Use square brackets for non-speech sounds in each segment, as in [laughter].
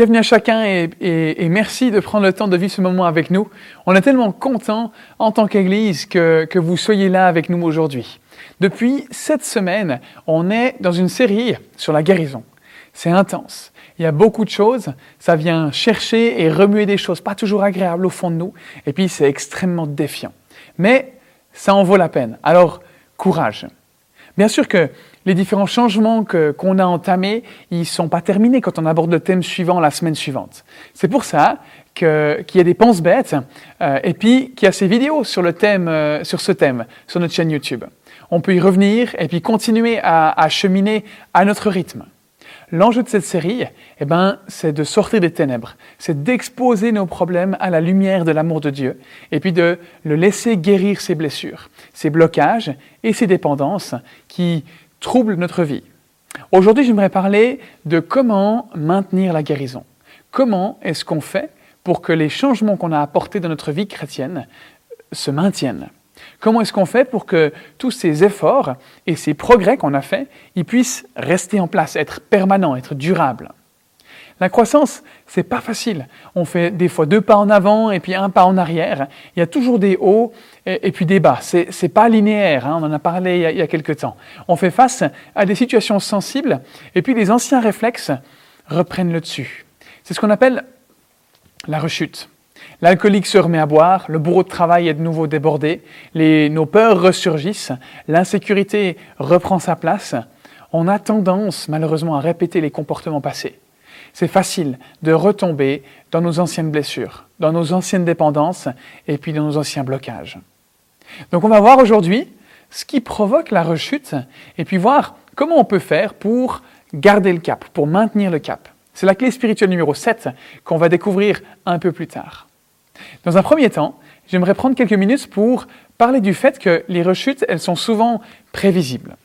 Bienvenue à chacun et, merci de prendre le temps de vivre ce moment avec nous. On est tellement content en tant qu'Église que, que vous soyez là avec nous aujourd'hui. Depuis cette semaine, on est dans une série sur la guérison. C'est intense. Il y a beaucoup de choses. Ça vient chercher et remuer des choses pas toujours agréables au fond de nous. Et puis c'est extrêmement défiant. Mais ça en vaut la peine. Alors, courage. Bien sûr que les différents changements qu'on a entamés, ils ne sont pas terminés quand on aborde le thème suivant la semaine suivante. C'est pour ça qu'il y a des penses bêtes euh, et puis qu'il y a ces vidéos sur, le thème, euh, sur ce thème sur notre chaîne YouTube. On peut y revenir et puis continuer à, à cheminer à notre rythme. L'enjeu de cette série, eh ben, c'est de sortir des ténèbres, c'est d'exposer nos problèmes à la lumière de l'amour de Dieu, et puis de le laisser guérir ses blessures, ses blocages et ses dépendances qui troublent notre vie. Aujourd'hui, j'aimerais parler de comment maintenir la guérison. Comment est-ce qu'on fait pour que les changements qu'on a apportés dans notre vie chrétienne se maintiennent? Comment est-ce qu'on fait pour que tous ces efforts et ces progrès qu'on a faits, ils puissent rester en place, être permanents, être durables? La croissance, c'est pas facile. On fait des fois deux pas en avant et puis un pas en arrière. Il y a toujours des hauts et, puis des bas. C'est, n'est pas linéaire. Hein. on en a parlé il y a, il y a quelques temps. On fait face à des situations sensibles et puis les anciens réflexes reprennent le dessus. C'est ce qu'on appelle la rechute. L'alcoolique se remet à boire, le bourreau de travail est de nouveau débordé, nos peurs ressurgissent, l'insécurité reprend sa place. On a tendance malheureusement à répéter les comportements passés. C'est facile de retomber dans nos anciennes blessures, dans nos anciennes dépendances et puis dans nos anciens blocages. Donc on va voir aujourd'hui ce qui provoque la rechute et puis voir comment on peut faire pour garder le cap, pour maintenir le cap. C'est la clé spirituelle numéro 7 qu'on va découvrir un peu plus tard. Dans un premier temps, j'aimerais prendre quelques minutes pour parler du fait que les rechutes, elles sont souvent prévisibles.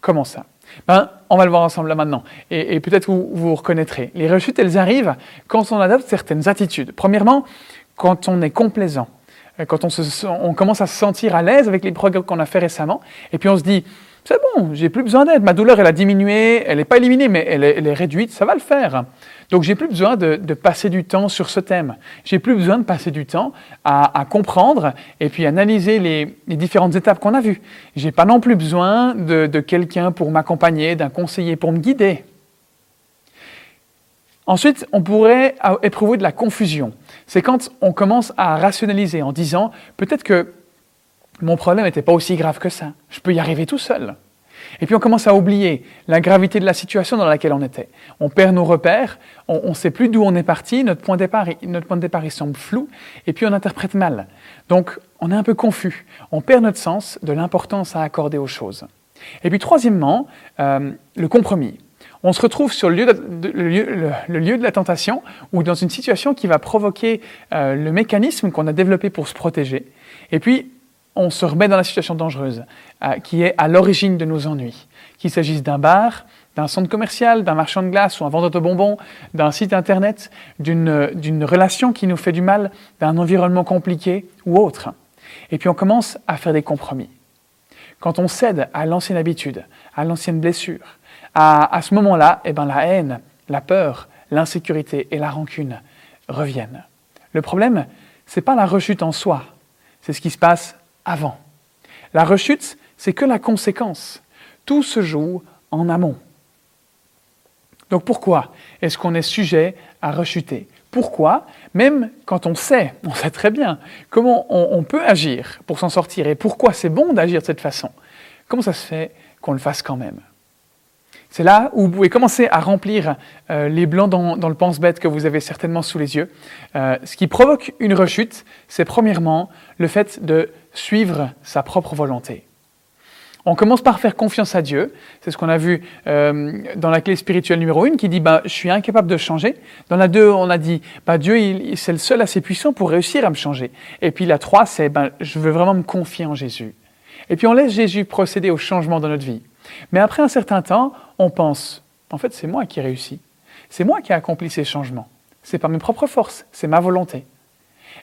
Comment ça? Ben, On va le voir ensemble maintenant, et, peut-être vous vous reconnaîtrez. Les rechutes, elles arrivent quand on adopte certaines attitudes. Premièrement, quand on est complaisant, euh, quand on, on commence à se sentir à l'aise avec les progrès qu'on a fait récemment, et puis on se dit, c'est bon, j'ai plus besoin d'aide. Ma douleur, elle a diminué, elle n'est pas éliminée, mais elle est, réduite, ça va le faire. Donc, j'ai plus besoin de, passer du temps sur ce thème. J'ai plus besoin de passer du temps à, comprendre et puis analyser les, différentes étapes qu'on a vues. J'ai pas non plus besoin de, de quelqu'un pour m'accompagner, d'un conseiller pour me guider. Ensuite, on pourrait éprouver de la confusion. C'est quand on commence à rationaliser en disant peut-être que mon problème n'était pas aussi grave que ça. Je peux y arriver tout seul. Et puis on commence à oublier la gravité de la situation dans laquelle on était. On perd nos repères, on ne sait plus d'où on est parti, notre point, de départ, notre point de départ il semble flou, et puis on interprète mal. Donc on est un peu confus, on perd notre sens de l'importance à accorder aux choses. Et puis troisièmement, euh, le compromis. On se retrouve sur le lieu de, le, lieu de la tentation ou dans une situation qui va provoquer euh, le mécanisme qu'on a développé pour se protéger. Et puis on se remet dans la situation dangereuse euh, qui est à l'origine de nos ennuis. Qu'il s'agisse d'un bar, d'un centre commercial, d'un marchand de glace ou un vendeur de bonbons, d'un site internet, d'une relation qui nous fait du mal, d'un environnement compliqué ou autre. Et puis on commence à faire des compromis. Quand on cède à l'ancienne habitude, à l'ancienne blessure, à, à ce moment-là, eh ben, la haine, la peur, l'insécurité et la rancune reviennent. Le problème, ce n'est pas la rechute en soi, c'est ce qui se passe avant. La rechute, c'est que la conséquence. Tout se joue en amont. Donc pourquoi est-ce qu'on est sujet à rechuter? Pourquoi? Même quand on sait, [laughs] on sait très bien, comment on, peut agir pour s'en sortir et pourquoi c'est bon d'agir de cette façon, comment ça se fait qu'on le fasse quand même? C'est là où vous pouvez commencer à remplir euh, les blancs dans, le pense-bête que vous avez certainement sous les yeux. Euh, ce qui provoque une rechute, c'est premièrement le fait de suivre sa propre volonté. On commence par faire confiance à Dieu. C'est ce qu'on a vu euh, dans la clé spirituelle numéro 1 qui dit bah, Je suis incapable de changer. Dans la 2, on a dit bah, Dieu, c'est le seul assez puissant pour réussir à me changer. Et puis la 3, c'est bah, Je veux vraiment me confier en Jésus. Et puis on laisse Jésus procéder au changement dans notre vie. Mais après un certain temps, on pense, en fait, c'est moi qui ai réussi. C'est moi qui ai accompli ces changements. C'est par mes propres forces, c'est ma volonté.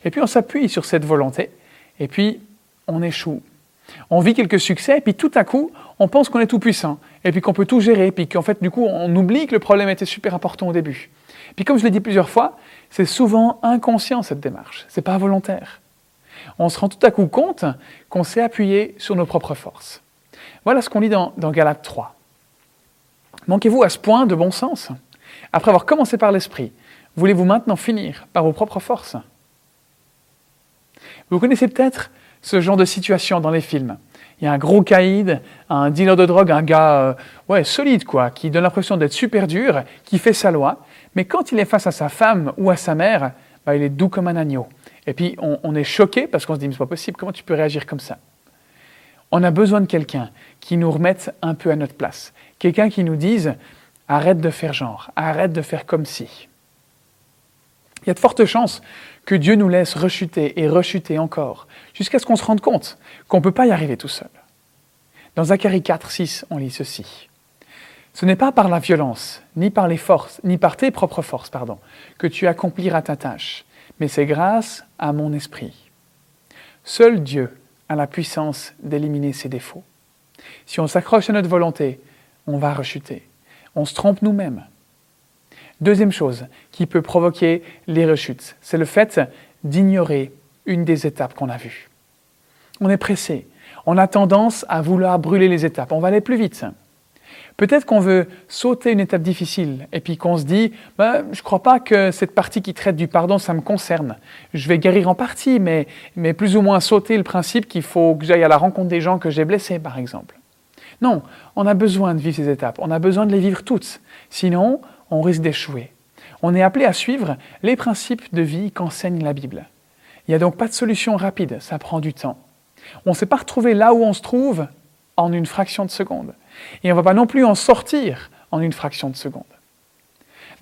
Et puis on s'appuie sur cette volonté, et puis on échoue. On vit quelques succès, et puis tout à coup, on pense qu'on est tout puissant. et puis qu'on peut tout gérer, puis qu'en fait, du coup, on oublie que le problème était super important au début. Puis comme je l'ai dit plusieurs fois, c'est souvent inconscient cette démarche, c'est pas volontaire. On se rend tout à coup compte qu'on s'est appuyé sur nos propres forces. Voilà ce qu'on lit dans, dans Galates 3. Manquez-vous à ce point de bon sens? Après avoir commencé par l'esprit, voulez-vous maintenant finir par vos propres forces? Vous connaissez peut-être ce genre de situation dans les films. Il y a un gros caïd, un dealer de drogue, un gars euh, solide, quoi, qui donne l'impression d'être super dur, qui fait sa loi, mais quand il est face à sa femme ou à sa mère, bah, il est doux comme un agneau. Et puis on, on est choqué parce qu'on se dit, mais c'est pas possible, comment tu peux réagir comme ça? On a besoin de quelqu'un qui nous remette un peu à notre place, quelqu'un qui nous dise, arrête de faire genre, arrête de faire comme si. Il y a de fortes chances que Dieu nous laisse rechuter et rechuter encore, jusqu'à ce qu'on se rende compte qu'on ne peut pas y arriver tout seul. Dans Zacharie 4, 6, on lit ceci. Ce n'est pas par la violence, ni par les forces, ni par tes propres forces, pardon, que tu accompliras ta tâche, mais c'est grâce à mon esprit. Seul Dieu a la puissance d'éliminer ses défauts. Si on s'accroche à notre volonté, on va rechuter. On se trompe nous-mêmes. Deuxième chose qui peut provoquer les rechutes, c'est le fait d'ignorer une des étapes qu'on a vues. On est pressé, on a tendance à vouloir brûler les étapes, on va aller plus vite. Peut-être qu'on veut sauter une étape difficile et puis qu'on se dit bah, Je ne crois pas que cette partie qui traite du pardon, ça me concerne. Je vais guérir en partie, mais, mais plus ou moins sauter le principe qu'il faut que j'aille à la rencontre des gens que j'ai blessés, par exemple. Non, on a besoin de vivre ces étapes, on a besoin de les vivre toutes. Sinon, on risque d'échouer. On est appelé à suivre les principes de vie qu'enseigne la Bible. Il n'y a donc pas de solution rapide, ça prend du temps. On ne s'est pas retrouvé là où on se trouve en une fraction de seconde. Et on ne va pas non plus en sortir en une fraction de seconde.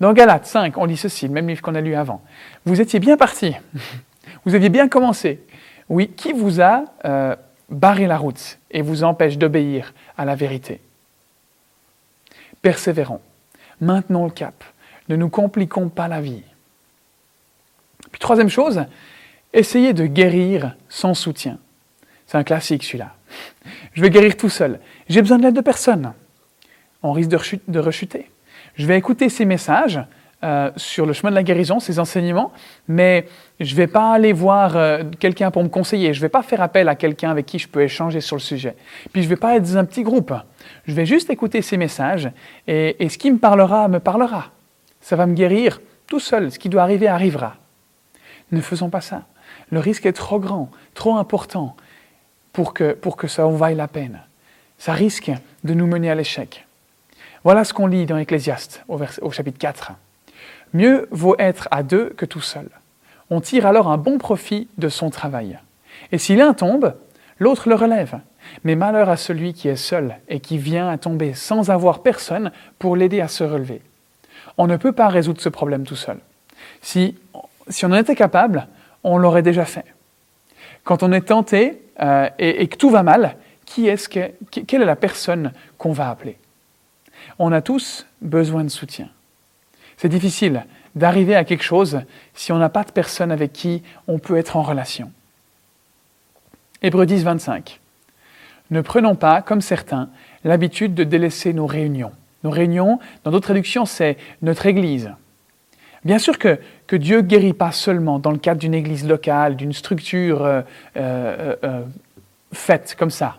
Dans Galates 5, on lit ceci, le même livre qu'on a lu avant. Vous étiez bien parti, [laughs] vous aviez bien commencé. Oui, qui vous a euh, barré la route et vous empêche d'obéir à la vérité? Persévérons, maintenons le cap, ne nous compliquons pas la vie. Puis troisième chose, essayez de guérir sans soutien. C'est un classique celui-là. Je vais guérir tout seul. J'ai besoin de l'aide de personne. On risque de, rechuter. Je vais écouter ces messages euh, sur le chemin de la guérison, ces enseignements, mais je ne vais pas aller voir euh, quelqu'un pour me conseiller. Je ne vais pas faire appel à quelqu'un avec qui je peux échanger sur le sujet. Puis je ne vais pas être dans un petit groupe. Je vais juste écouter ces messages et, et ce qui me parlera, me parlera. Ça va me guérir tout seul. Ce qui doit arriver arrivera. Ne faisons pas ça. Le risque est trop grand, trop important pour que, ça en vaille la peine. Ça risque de nous mener à l'échec. Voilà ce qu'on lit dans Ecclésiaste au, chapitre 4. Mieux vaut être à deux que tout seul. On tire alors un bon profit de son travail. Et si l'un tombe, l'autre le relève. Mais malheur à celui qui est seul et qui vient à tomber sans avoir personne pour l'aider à se relever. On ne peut pas résoudre ce problème tout seul. Si on en était capable, on l'aurait déjà fait. Quand on est tenté euh, et, que tout va mal, qui est-ce que, quelle est la personne qu'on va appeler? On a tous besoin de soutien. C'est difficile d'arriver à quelque chose si on n'a pas de personne avec qui on peut être en relation. Hébreux 10, 25. Ne prenons pas, comme certains, l'habitude de délaisser nos réunions. Nos réunions, dans d'autres traductions, c'est notre Église. Bien sûr que, que Dieu guérit pas seulement dans le cadre d'une église locale, d'une structure euh, euh, euh, faite comme ça.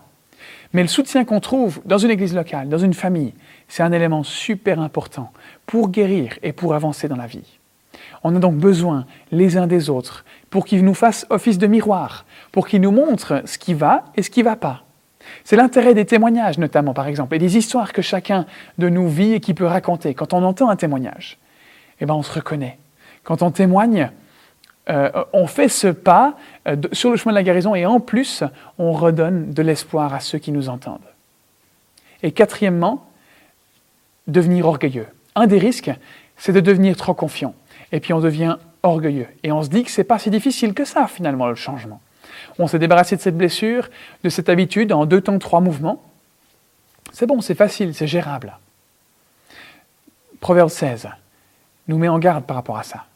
Mais le soutien qu'on trouve dans une église locale, dans une famille, c'est un élément super important pour guérir et pour avancer dans la vie. On a donc besoin les uns des autres pour qu'ils nous fassent office de miroir, pour qu'ils nous montrent ce qui va et ce qui ne va pas. C'est l'intérêt des témoignages notamment, par exemple, et des histoires que chacun de nous vit et qui peut raconter. Quand on entend un témoignage, eh ben, on se reconnaît. Quand on témoigne, euh, on fait ce pas euh, sur le chemin de la guérison et en plus, on redonne de l'espoir à ceux qui nous entendent. Et quatrièmement, devenir orgueilleux. Un des risques, c'est de devenir trop confiant. Et puis on devient orgueilleux. Et on se dit que ce n'est pas si difficile que ça, finalement, le changement. On s'est débarrassé de cette blessure, de cette habitude en deux temps, trois mouvements. C'est bon, c'est facile, c'est gérable. Proverbe 16 nous met en garde par rapport à ça.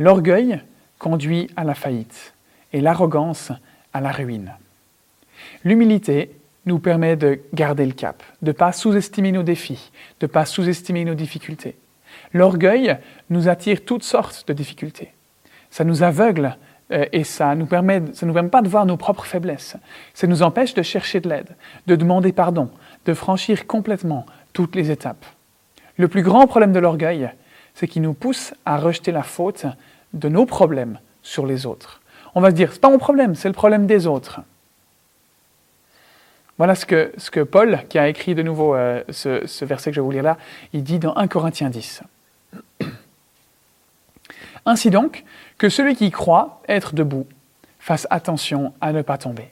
L'orgueil conduit à la faillite et l'arrogance à la ruine. L'humilité nous permet de garder le cap, de ne pas sous-estimer nos défis, de ne pas sous-estimer nos difficultés. L'orgueil nous attire toutes sortes de difficultés. Ça nous aveugle euh, et ça nous, permet, ça nous permet pas de voir nos propres faiblesses. Ça nous empêche de chercher de l'aide, de demander pardon, de franchir complètement toutes les étapes. Le plus grand problème de l'orgueil, c'est qu'il nous pousse à rejeter la faute de nos problèmes sur les autres. On va se dire, c'est pas mon problème, c'est le problème des autres. Voilà ce que, ce que Paul, qui a écrit de nouveau euh, ce, ce, verset que je vais vous lire là, il dit dans 1 Corinthiens 10. [clears throat] Ainsi donc, que celui qui croit être debout fasse attention à ne pas tomber.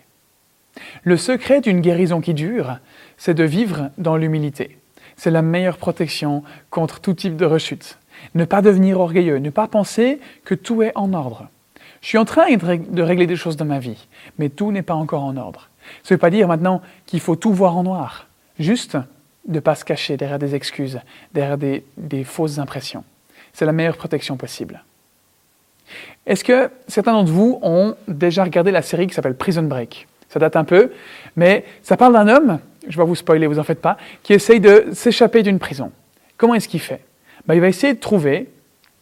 Le secret d'une guérison qui dure, c'est de vivre dans l'humilité. C'est la meilleure protection contre tout type de rechute. Ne pas devenir orgueilleux, ne pas penser que tout est en ordre. Je suis en train de régler des choses dans ma vie, mais tout n'est pas encore en ordre. Ça ne veut pas dire maintenant qu'il faut tout voir en noir, juste de ne pas se cacher derrière des excuses, derrière des, fausses impressions. C'est la meilleure protection possible. Est-ce que certains d'entre vous ont déjà regardé la série qui s'appelle Prison Break? Ça date un peu, mais ça parle d'un homme, je vais vous spoiler, vous en faites pas, qui essaye de s'échapper d'une prison. Comment est-ce qu'il fait? Ben, Il va essayer de trouver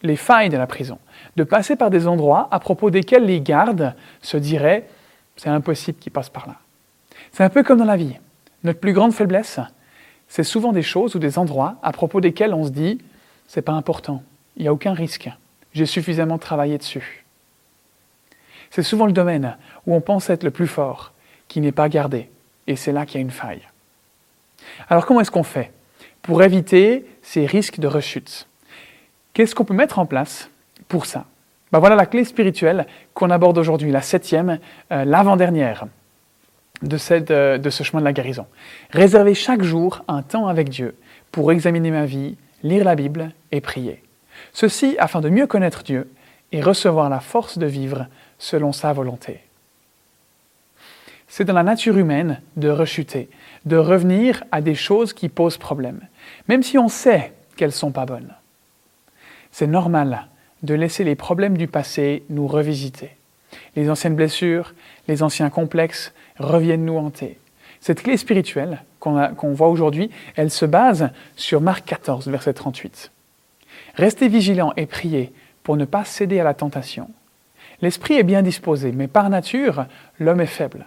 les failles de la prison, de passer par des endroits à propos desquels les gardes se diraient c'est impossible qu'il passe par là. C'est un peu comme dans la vie. Notre plus grande faiblesse, c'est souvent des choses ou des endroits à propos desquels on se dit c'est pas important, il n'y a aucun risque. J'ai suffisamment travaillé dessus. C'est souvent le domaine où on pense être le plus fort qui n'est pas gardé, et c'est là qu'il y a une faille. Alors comment est-ce qu'on fait? Pour éviter ces risques de rechute Qu'est-ce qu'on peut mettre en place pour ça? Ben Voilà la clé spirituelle qu'on aborde aujourd'hui, la septième, euh, l'avant-dernière de, euh, de ce chemin de la guérison. Réserver chaque jour un temps avec Dieu pour examiner ma vie, lire la Bible et prier. Ceci afin de mieux connaître Dieu et recevoir la force de vivre selon sa volonté. C'est dans la nature humaine de rechuter, de revenir à des choses qui posent problème, même si on sait qu'elles ne sont pas bonnes. C'est normal de laisser les problèmes du passé nous revisiter. Les anciennes blessures, les anciens complexes reviennent nous hanter. Cette clé spirituelle qu'on voit aujourd'hui, elle se base sur Marc 14, verset 38. Restez vigilants et priez pour ne pas céder à la tentation. L'esprit est bien disposé, mais par nature, l'homme est faible.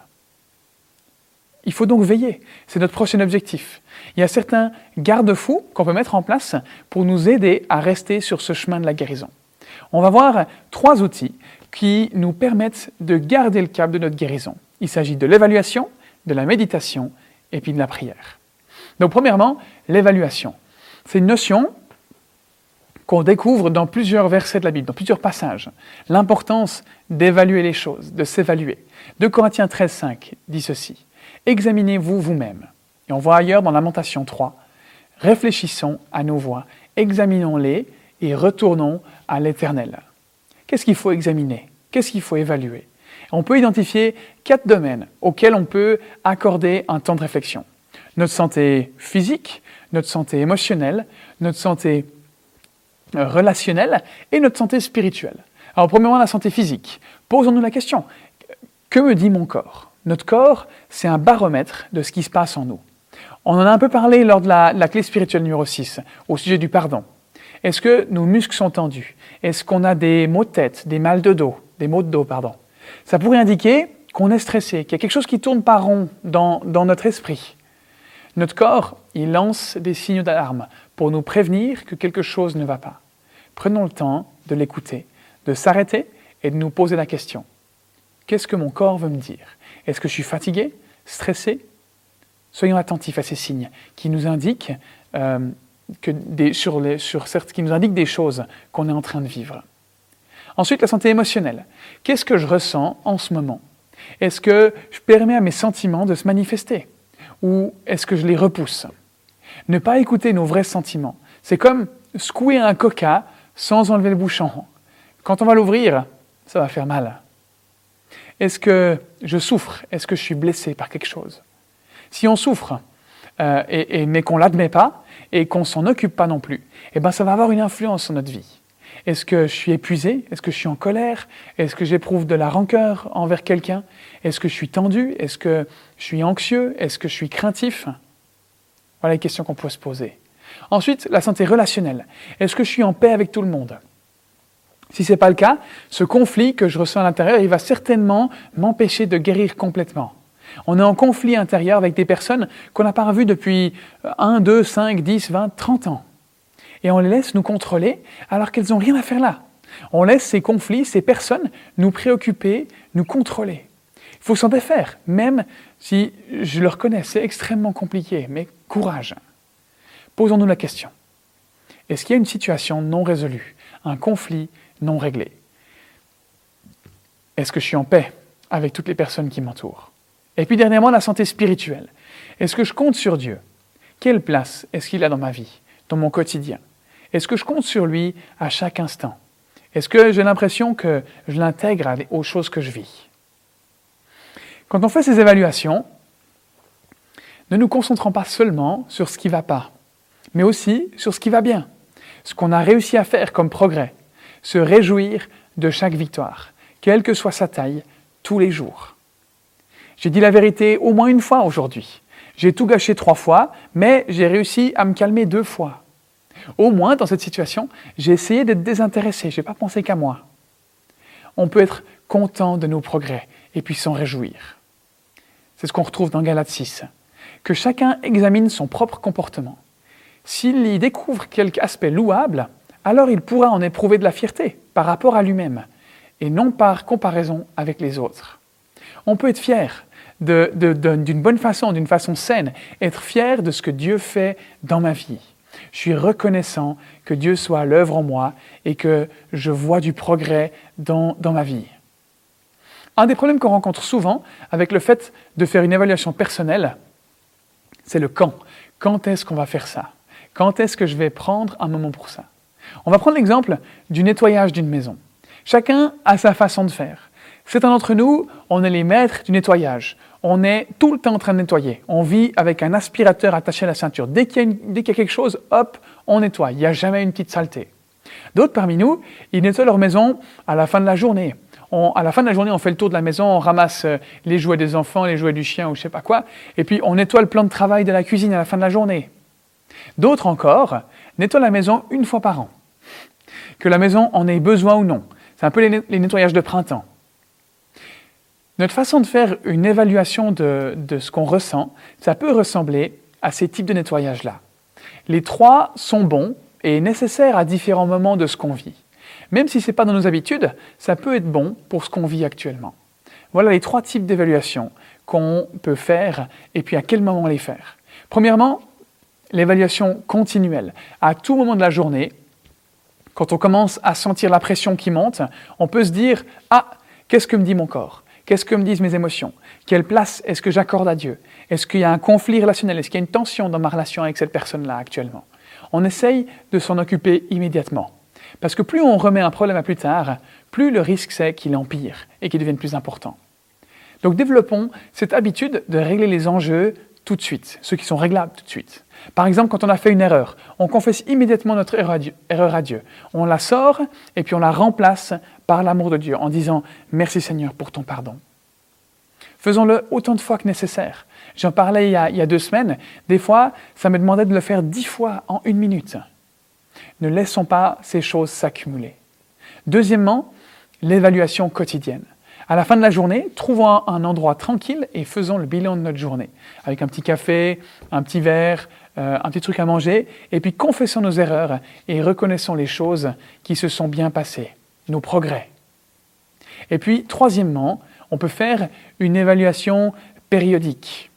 Il faut donc veiller, c'est notre prochain objectif. Il y a certains garde-fous qu'on peut mettre en place pour nous aider à rester sur ce chemin de la guérison. On va voir trois outils qui nous permettent de garder le cap de notre guérison. Il s'agit de l'évaluation, de la méditation et puis de la prière. Donc premièrement, l'évaluation. C'est une notion qu'on découvre dans plusieurs versets de la Bible, dans plusieurs passages. L'importance d'évaluer les choses, de s'évaluer. 2 Corinthiens 13, 5 dit ceci. Examinez-vous vous-même. Et on voit ailleurs dans Lamentation 3. Réfléchissons à nos voies, examinons-les et retournons à l'Éternel. Qu'est-ce qu'il faut examiner? Qu'est-ce qu'il faut évaluer? On peut identifier quatre domaines auxquels on peut accorder un temps de réflexion. Notre santé physique, notre santé émotionnelle, notre santé euh, relationnelle et notre santé spirituelle. Alors premièrement, la santé physique. Posons-nous la question, que me dit mon corps? Notre corps, c'est un baromètre de ce qui se passe en nous. On en a un peu parlé lors de la, clé spirituelle numéro 6, au sujet du pardon. Est-ce que nos muscles sont tendus? Est-ce qu'on a des maux de tête, des mal de dos, des maux de dos, pardon? Ça pourrait indiquer qu'on est stressé, qu'il y a quelque chose qui tourne pas rond dans, dans notre esprit. Notre corps, il lance des signaux d'alarme pour nous prévenir que quelque chose ne va pas. Prenons le temps de l'écouter, de s'arrêter et de nous poser la question. Qu'est-ce que mon corps veut me dire? Est-ce que je suis fatigué, stressé? Soyons attentifs à ces signes qui nous indiquent euh, des, qui nous indiquent des choses qu'on est en train de vivre. Ensuite, la santé émotionnelle. Qu'est-ce que je ressens en ce moment? Est-ce que je permets à mes sentiments de se manifester? Ou est-ce que je les repousse? Ne pas écouter nos vrais sentiments. C'est comme secouer un coca sans enlever le bouchon. Quand on va l'ouvrir, ça va faire mal. Est-ce que je souffre? Est-ce que je suis blessé par quelque chose? Si on souffre, euh, et, mais qu'on ne l'admet pas, et qu'on ne s'en occupe pas non plus, eh ben ça va avoir une influence sur notre vie. Est-ce que je suis épuisé? Est-ce que je suis en colère? Est-ce que j'éprouve de la rancœur envers quelqu'un? Est-ce que je suis tendu? Est-ce que je suis anxieux? Est-ce que je suis craintif? Voilà les questions qu'on peut se poser. Ensuite, la santé relationnelle. Est-ce que je suis en paix avec tout le monde? Si ce n'est pas le cas, ce conflit que je ressens à l'intérieur, il va certainement m'empêcher de guérir complètement. On est en conflit intérieur avec des personnes qu'on n'a pas revues depuis 1, 2, 5, 10, 20, 30 ans. Et on les laisse nous contrôler alors qu'elles n'ont rien à faire là. On laisse ces conflits, ces personnes nous préoccuper, nous contrôler. Il faut s'en défaire, même si je le reconnais, c'est extrêmement compliqué, mais courage. Posons-nous la question. Est-ce qu'il y a une situation non résolue, un conflit non réglé. Est-ce que je suis en paix avec toutes les personnes qui m'entourent? Et puis dernièrement, la santé spirituelle. Est-ce que je compte sur Dieu? Quelle place est-ce qu'il a dans ma vie, dans mon quotidien? Est-ce que je compte sur lui à chaque instant? Est-ce que j'ai l'impression que je l'intègre aux choses que je vis? Quand on fait ces évaluations, ne nous concentrons pas seulement sur ce qui ne va pas, mais aussi sur ce qui va bien, ce qu'on a réussi à faire comme progrès, se réjouir de chaque victoire, quelle que soit sa taille, tous les jours. J'ai dit la vérité au moins une fois aujourd'hui. J'ai tout gâché trois fois, mais j'ai réussi à me calmer deux fois. Au moins, dans cette situation, j'ai essayé d'être désintéressé, je n'ai pas pensé qu'à moi. On peut être content de nos progrès et puis s'en réjouir. C'est ce qu'on retrouve dans Galate 6. Que chacun examine son propre comportement s'il y découvre quelque aspect louable, alors il pourra en éprouver de la fierté par rapport à lui-même, et non par comparaison avec les autres. On peut être fier d'une bonne façon, d'une façon saine, être fier de ce que Dieu fait dans ma vie. Je suis reconnaissant que Dieu soit à l'œuvre en moi et que je vois du progrès dans, dans ma vie. Un des problèmes qu'on rencontre souvent avec le fait de faire une évaluation personnelle, c'est le quand. Quand est-ce qu'on va faire ça? Quand est-ce que je vais prendre un moment pour ça? On va prendre l'exemple du nettoyage d'une maison. Chacun a sa façon de faire. Certains d'entre nous, on est les maîtres du nettoyage. On est tout le temps en train de nettoyer. On vit avec un aspirateur attaché à la ceinture. Dès qu'il y, a quelque chose, hop, on nettoie. Il n'y a jamais une petite saleté. D'autres parmi nous, ils nettoient leur maison à la fin de la journée. à la fin de la journée, on fait le tour de la maison, on ramasse euh, les jouets des enfants, les jouets du chien ou je sais pas quoi, et puis on nettoie le plan de travail de la cuisine à la fin de la journée. D'autres encore nettoient la maison une fois par an. Que la maison en ait besoin ou non. C'est un peu les, nettoyages de printemps. Notre façon de faire une évaluation de, ce qu'on ressent, ça peut ressembler à ces types de nettoyage-là. Les trois sont bons et nécessaires à différents moments de ce qu'on vit. Même si ce n'est pas dans nos habitudes, ça peut être bon pour ce qu'on vit actuellement. Voilà les trois types d'évaluation qu'on peut faire et puis à quel moment les faire. Premièrement, l'évaluation continuelle. À tout moment de la journée, quand on commence à sentir la pression qui monte, on peut se dire Ah, qu'est-ce que me dit mon corps? Qu'est-ce que me disent mes émotions? Quelle place est-ce que j'accorde à Dieu? Est-ce qu'il y a un conflit relationnel? Est-ce qu'il y a une tension dans ma relation avec cette personne-là actuellement? On essaye de s'en occuper immédiatement. Parce que plus on remet un problème à plus tard, plus le risque c'est qu'il empire et qu'il devienne plus important. Donc développons cette habitude de régler les enjeux tout de suite, ceux qui sont réglables tout de suite. Par exemple, quand on a fait une erreur, on confesse immédiatement notre erreur à Dieu. On la sort et puis on la remplace par l'amour de Dieu en disant Merci Seigneur pour ton pardon. Faisons-le autant de fois que nécessaire. J'en parlais il y, a, il y, a, deux semaines. Des fois, ça me demandait de le faire dix fois en une minute. Ne laissons pas ces choses s'accumuler. Deuxièmement, l'évaluation quotidienne. À la fin de la journée, trouvons un endroit tranquille et faisons le bilan de notre journée. Avec un petit café, un petit verre, euh, un petit truc à manger, et puis confessons nos erreurs et reconnaissons les choses qui se sont bien passées, nos progrès. Et puis, troisièmement, on peut faire une évaluation périodique.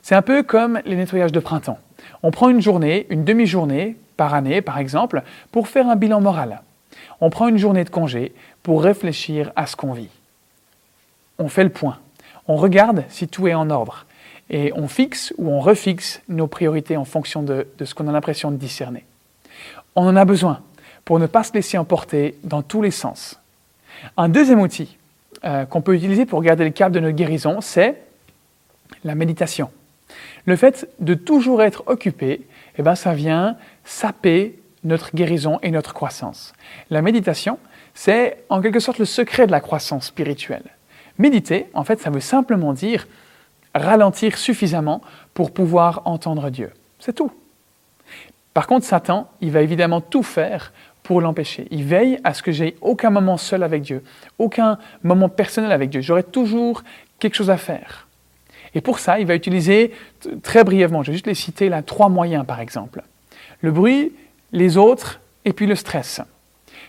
C'est un peu comme les nettoyages de printemps. On prend une journée, une demi-journée par année par exemple, pour faire un bilan moral. On prend une journée de congé pour réfléchir à ce qu'on vit on fait le point. On regarde si tout est en ordre. Et on fixe ou on refixe nos priorités en fonction de, ce qu'on a l'impression de discerner. On en a besoin pour ne pas se laisser emporter dans tous les sens. Un deuxième outil euh, qu'on peut utiliser pour garder le cap de notre guérison, c'est la méditation. Le fait de toujours être occupé, eh ben, ça vient saper notre guérison et notre croissance. La méditation, c'est en quelque sorte le secret de la croissance spirituelle. Méditer, en fait, ça veut simplement dire ralentir suffisamment pour pouvoir entendre Dieu. C'est tout. Par contre, Satan, il va évidemment tout faire pour l'empêcher. Il veille à ce que j'ai aucun moment seul avec Dieu, aucun moment personnel avec Dieu. J'aurai toujours quelque chose à faire. Et pour ça, il va utiliser très brièvement, je vais juste les citer là, trois moyens par exemple. Le bruit, les autres et puis le stress.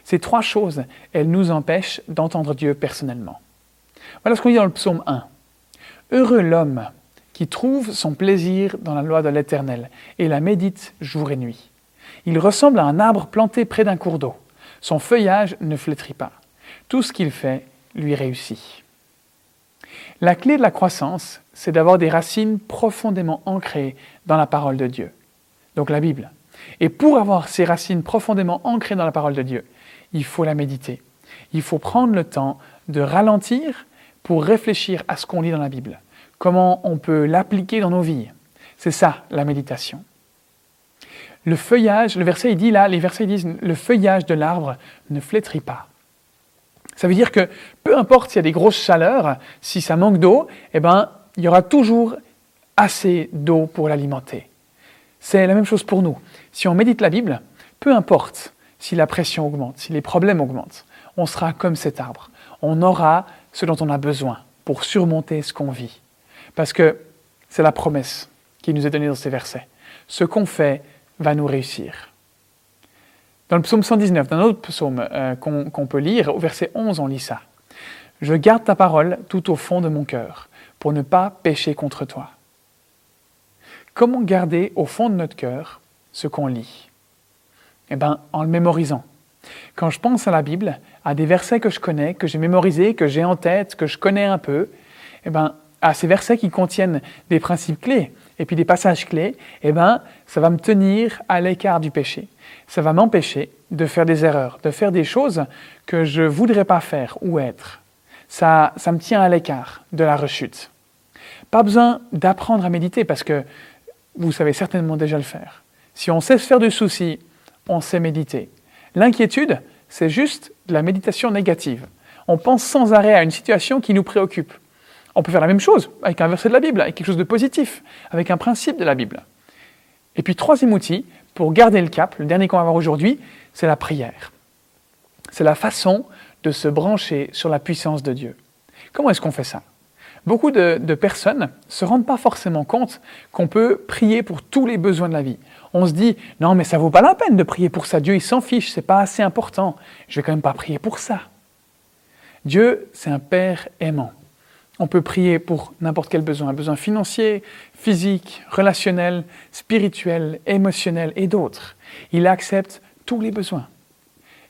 Ces trois choses, elles nous empêchent d'entendre Dieu personnellement. Voilà ce qu'on dit dans le psaume 1. Heureux l'homme qui trouve son plaisir dans la loi de l'Éternel et la médite jour et nuit. Il ressemble à un arbre planté près d'un cours d'eau. Son feuillage ne flétrit pas. Tout ce qu'il fait lui réussit. La clé de la croissance, c'est d'avoir des racines profondément ancrées dans la parole de Dieu, donc la Bible. Et pour avoir ces racines profondément ancrées dans la parole de Dieu, il faut la méditer. Il faut prendre le temps de ralentir pour réfléchir à ce qu'on lit dans la Bible, comment on peut l'appliquer dans nos vies. C'est ça la méditation. Le feuillage, le verset il dit là, les versets disent le feuillage de l'arbre ne flétrit pas. Ça veut dire que peu importe s'il y a des grosses chaleurs, si ça manque d'eau, eh ben, il y aura toujours assez d'eau pour l'alimenter. C'est la même chose pour nous. Si on médite la Bible, peu importe si la pression augmente, si les problèmes augmentent, on sera comme cet arbre. On aura ce dont on a besoin pour surmonter ce qu'on vit. Parce que c'est la promesse qui nous est donnée dans ces versets. Ce qu'on fait va nous réussir. Dans le psaume 119, dans un autre psaume euh, qu'on peut lire, au verset 11, on lit ça. Je garde ta parole tout au fond de mon cœur pour ne pas pécher contre toi. Comment garder au fond de notre cœur ce qu'on lit? Eh bien, en le mémorisant. Quand je pense à la Bible, à des versets que je connais, que j'ai mémorisés, que j'ai en tête, que je connais un peu, eh ben, à ces versets qui contiennent des principes clés et puis des passages clés, eh ben, ça va me tenir à l'écart du péché. Ça va m'empêcher de faire des erreurs, de faire des choses que je ne voudrais pas faire ou être. Ça, ça me tient à l'écart de la rechute. Pas besoin d'apprendre à méditer parce que vous savez certainement déjà le faire. Si on sait se faire du souci, on sait méditer. L'inquiétude, c'est juste de la méditation négative. On pense sans arrêt à une situation qui nous préoccupe. On peut faire la même chose avec un verset de la Bible, avec quelque chose de positif, avec un principe de la Bible. Et puis, troisième outil, pour garder le cap, le dernier qu'on va voir aujourd'hui, c'est la prière. C'est la façon de se brancher sur la puissance de Dieu. Comment est-ce qu'on fait ça? Beaucoup de, personnes ne se rendent pas forcément compte qu'on peut prier pour tous les besoins de la vie. On se dit, non mais ça vaut pas la peine de prier pour ça, Dieu il s'en fiche, c'est pas assez important, je vais quand même pas prier pour ça. Dieu, c'est un Père aimant. On peut prier pour n'importe quel besoin, un besoin financier, physique, relationnel, spirituel, émotionnel et d'autres. Il accepte tous les besoins.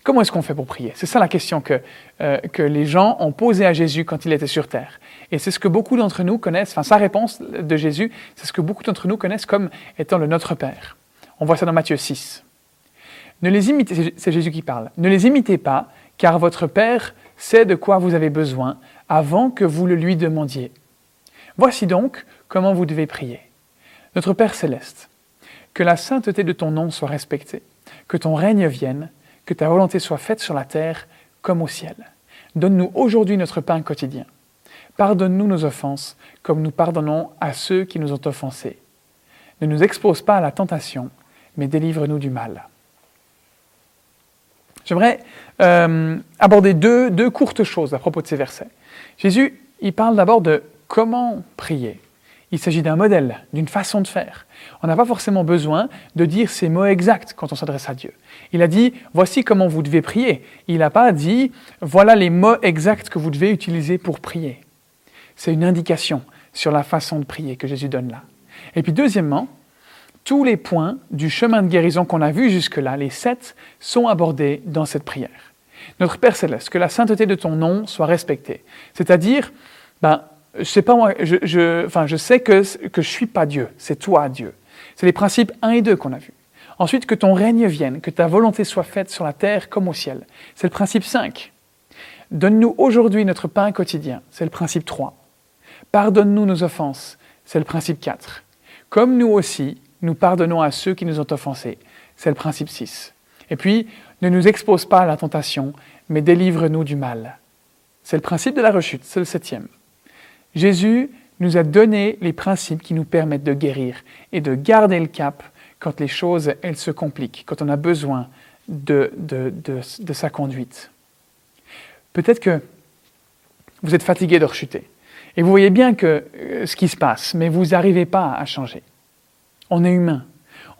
Comment est-ce qu'on fait pour prier? C'est ça la question que, euh, que les gens ont posée à Jésus quand il était sur terre. Et c'est ce que beaucoup d'entre nous connaissent, enfin sa réponse de Jésus, c'est ce que beaucoup d'entre nous connaissent comme étant le Notre Père. On voit ça dans Matthieu 6. Ne les imitez, c'est Jésus qui parle. Ne les imitez pas, car votre Père sait de quoi vous avez besoin avant que vous le lui demandiez. Voici donc comment vous devez prier. Notre Père céleste, que la sainteté de ton nom soit respectée, que ton règne vienne, que ta volonté soit faite sur la terre comme au ciel. Donne-nous aujourd'hui notre pain quotidien. Pardonne-nous nos offenses, comme nous pardonnons à ceux qui nous ont offensés. Ne nous expose pas à la tentation, mais délivre-nous du mal. J'aimerais euh, aborder deux, deux courtes choses à propos de ces versets. Jésus, il parle d'abord de comment prier. Il s'agit d'un modèle, d'une façon de faire. On n'a pas forcément besoin de dire ces mots exacts quand on s'adresse à Dieu. Il a dit, voici comment vous devez prier. Il n'a pas dit, voilà les mots exacts que vous devez utiliser pour prier. C'est une indication sur la façon de prier que Jésus donne là. Et puis deuxièmement, tous les points du chemin de guérison qu'on a vu jusque-là, les sept, sont abordés dans cette prière. Notre Père céleste, que la sainteté de ton nom soit respectée. C'est-à-dire, ben, je sais pas je, je, je sais que, que je suis pas Dieu, c'est toi Dieu. C'est les principes 1 et 2 qu'on a vus. Ensuite, que ton règne vienne, que ta volonté soit faite sur la terre comme au ciel. C'est le principe 5. Donne-nous aujourd'hui notre pain quotidien. C'est le principe 3. Pardonne-nous nos offenses. C'est le principe 4. Comme nous aussi, nous pardonnons à ceux qui nous ont offensés. C'est le principe 6. Et puis, ne nous expose pas à la tentation, mais délivre-nous du mal. C'est le principe de la rechute, c'est le septième. Jésus nous a donné les principes qui nous permettent de guérir et de garder le cap quand les choses, elles se compliquent, quand on a besoin de, de, de, sa conduite. Peut-être que vous êtes fatigué de rechuter et vous voyez bien que euh, ce qui se passe, mais vous n'arrivez pas à changer. On est humain.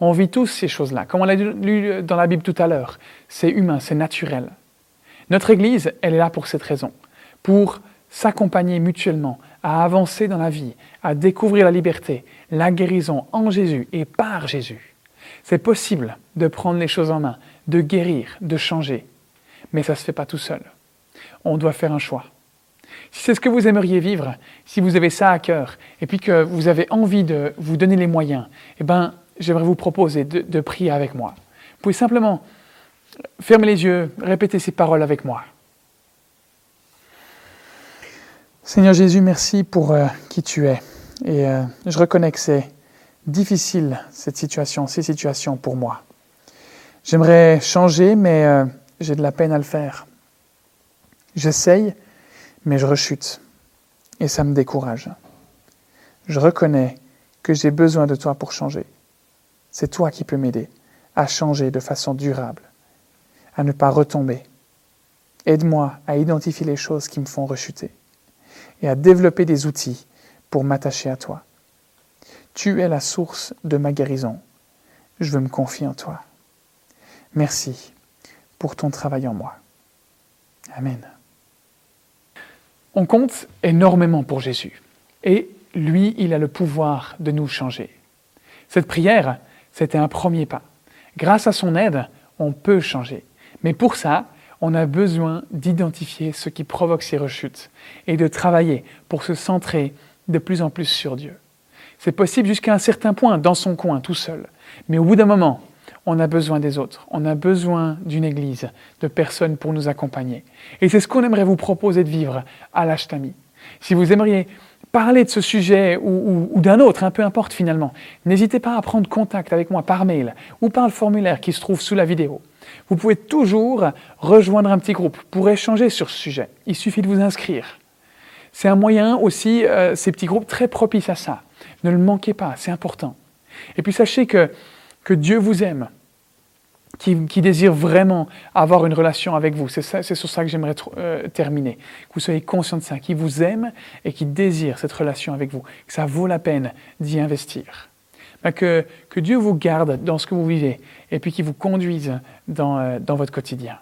On vit tous ces choses-là. Comme on l'a lu dans la Bible tout à l'heure, c'est humain, c'est naturel. Notre Église, elle est là pour cette raison, pour s'accompagner mutuellement, à avancer dans la vie, à découvrir la liberté, la guérison en Jésus et par Jésus. C'est possible de prendre les choses en main, de guérir, de changer, mais ça ne se fait pas tout seul. On doit faire un choix. Si c'est ce que vous aimeriez vivre, si vous avez ça à cœur, et puis que vous avez envie de vous donner les moyens, eh ben, j'aimerais vous proposer de, de prier avec moi. Vous pouvez simplement fermer les yeux, répéter ces paroles avec moi. Seigneur Jésus, merci pour euh, qui tu es. Et euh, je reconnais que c'est difficile, cette situation, ces situations pour moi. J'aimerais changer, mais euh, j'ai de la peine à le faire. J'essaye, mais je rechute. Et ça me décourage. Je reconnais que j'ai besoin de toi pour changer. C'est toi qui peux m'aider à changer de façon durable, à ne pas retomber. Aide-moi à identifier les choses qui me font rechuter et à développer des outils pour m'attacher à toi. Tu es la source de ma guérison. Je veux me confier en toi. Merci pour ton travail en moi. Amen. On compte énormément pour Jésus. Et lui, il a le pouvoir de nous changer. Cette prière, c'était un premier pas. Grâce à son aide, on peut changer. Mais pour ça, on a besoin d'identifier ce qui provoque ces rechutes et de travailler pour se centrer de plus en plus sur Dieu. C'est possible jusqu'à un certain point, dans son coin, tout seul. Mais au bout d'un moment, on a besoin des autres. On a besoin d'une église, de personnes pour nous accompagner. Et c'est ce qu'on aimerait vous proposer de vivre à l'Ashtami. Si vous aimeriez parler de ce sujet ou, d'un autre, un peu importe finalement, n'hésitez pas à prendre contact avec moi par mail ou par le formulaire qui se trouve sous la vidéo. Vous pouvez toujours rejoindre un petit groupe pour échanger sur ce sujet. Il suffit de vous inscrire. C'est un moyen aussi, euh, ces petits groupes, très propices à ça. Ne le manquez pas, c'est important. Et puis sachez que, que Dieu vous aime, qui, désire vraiment avoir une relation avec vous. C'est sur ça que j'aimerais euh, terminer. Que vous soyez conscient de ça, qui vous aime et qui désire cette relation avec vous, que ça vaut la peine d'y investir. Ben, que, Dieu vous garde dans ce que vous vivez et puis qu'il vous conduise dans, euh, dans votre quotidien.